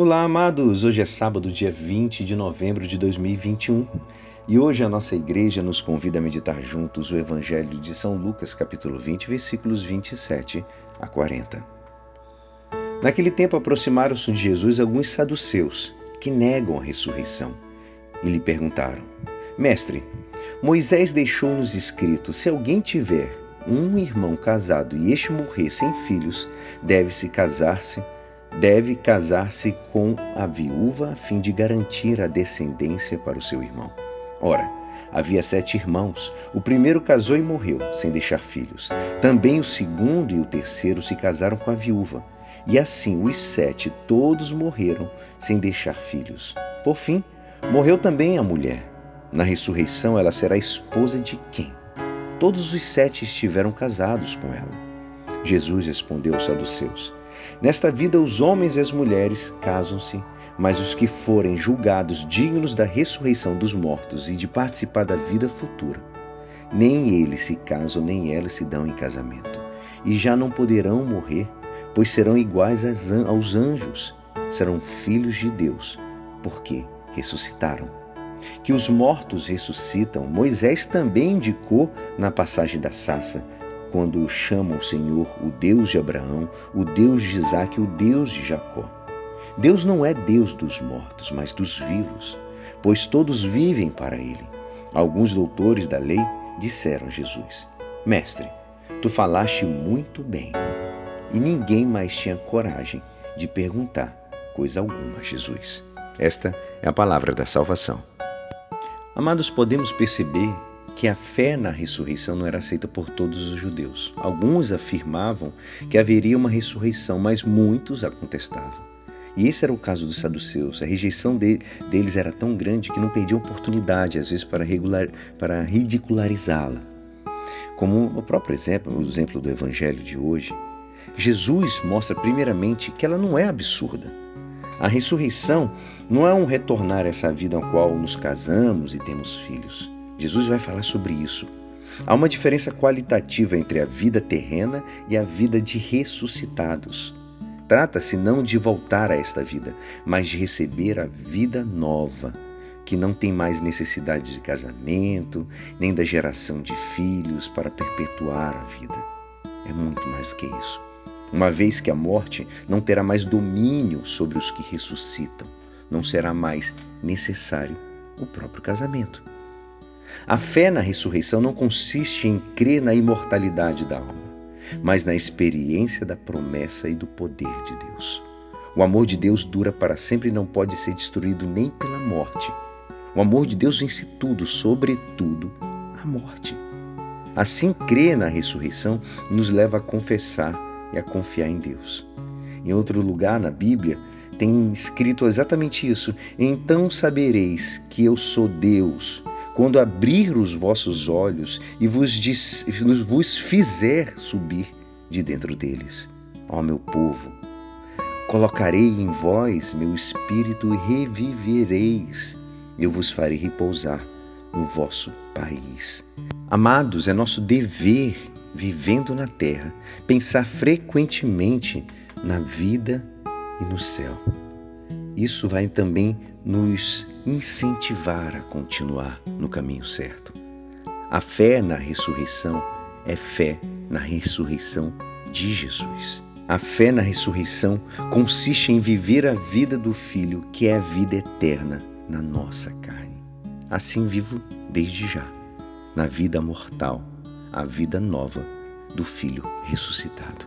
Olá, amados! Hoje é sábado, dia 20 de novembro de 2021 e hoje a nossa igreja nos convida a meditar juntos o Evangelho de São Lucas, capítulo 20, versículos 27 a 40. Naquele tempo aproximaram-se de Jesus alguns saduceus que negam a ressurreição e lhe perguntaram: Mestre, Moisés deixou-nos escrito: se alguém tiver um irmão casado e este morrer sem filhos, deve-se casar-se deve casar-se com a viúva a fim de garantir a descendência para o seu irmão. Ora, havia sete irmãos. O primeiro casou e morreu, sem deixar filhos. Também o segundo e o terceiro se casaram com a viúva. E assim os sete todos morreram, sem deixar filhos. Por fim, morreu também a mulher. Na ressurreição, ela será esposa de quem? Todos os sete estiveram casados com ela. Jesus respondeu aos saduceus: Nesta vida, os homens e as mulheres casam-se, mas os que forem julgados dignos da ressurreição dos mortos e de participar da vida futura, nem eles se casam, nem elas se dão em casamento. E já não poderão morrer, pois serão iguais aos anjos, serão filhos de Deus, porque ressuscitaram. Que os mortos ressuscitam, Moisés também indicou na passagem da Sassa quando chama o Senhor o Deus de Abraão, o Deus de Isaac e o Deus de Jacó. Deus não é Deus dos mortos, mas dos vivos, pois todos vivem para Ele. Alguns doutores da lei disseram a Jesus: Mestre, tu falaste muito bem. E ninguém mais tinha coragem de perguntar coisa alguma a Jesus. Esta é a palavra da salvação. Amados, podemos perceber que a fé na ressurreição não era aceita por todos os judeus. Alguns afirmavam que haveria uma ressurreição, mas muitos a contestavam. E esse era o caso dos saduceus. A rejeição de, deles era tão grande que não perdiam oportunidade, às vezes, para, para ridicularizá-la. Como o próprio exemplo, o exemplo do evangelho de hoje, Jesus mostra primeiramente que ela não é absurda. A ressurreição não é um retornar a essa vida ao qual nos casamos e temos filhos. Jesus vai falar sobre isso. Há uma diferença qualitativa entre a vida terrena e a vida de ressuscitados. Trata-se não de voltar a esta vida, mas de receber a vida nova, que não tem mais necessidade de casamento, nem da geração de filhos para perpetuar a vida. É muito mais do que isso. Uma vez que a morte não terá mais domínio sobre os que ressuscitam, não será mais necessário o próprio casamento. A fé na ressurreição não consiste em crer na imortalidade da alma, mas na experiência da promessa e do poder de Deus. O amor de Deus dura para sempre e não pode ser destruído nem pela morte. O amor de Deus vence tudo, sobretudo a morte. Assim, crer na ressurreição nos leva a confessar e a confiar em Deus. Em outro lugar na Bíblia, tem escrito exatamente isso: Então sabereis que eu sou Deus quando abrir os vossos olhos e vos, vos fizer subir de dentro deles. Ó meu povo, colocarei em vós meu espírito e revivereis. Eu vos farei repousar no vosso país. Amados, é nosso dever, vivendo na terra, pensar frequentemente na vida e no céu. Isso vai também nos incentivar a continuar no caminho certo. A fé na ressurreição é fé na ressurreição de Jesus. A fé na ressurreição consiste em viver a vida do Filho, que é a vida eterna na nossa carne. Assim vivo desde já, na vida mortal, a vida nova do Filho ressuscitado.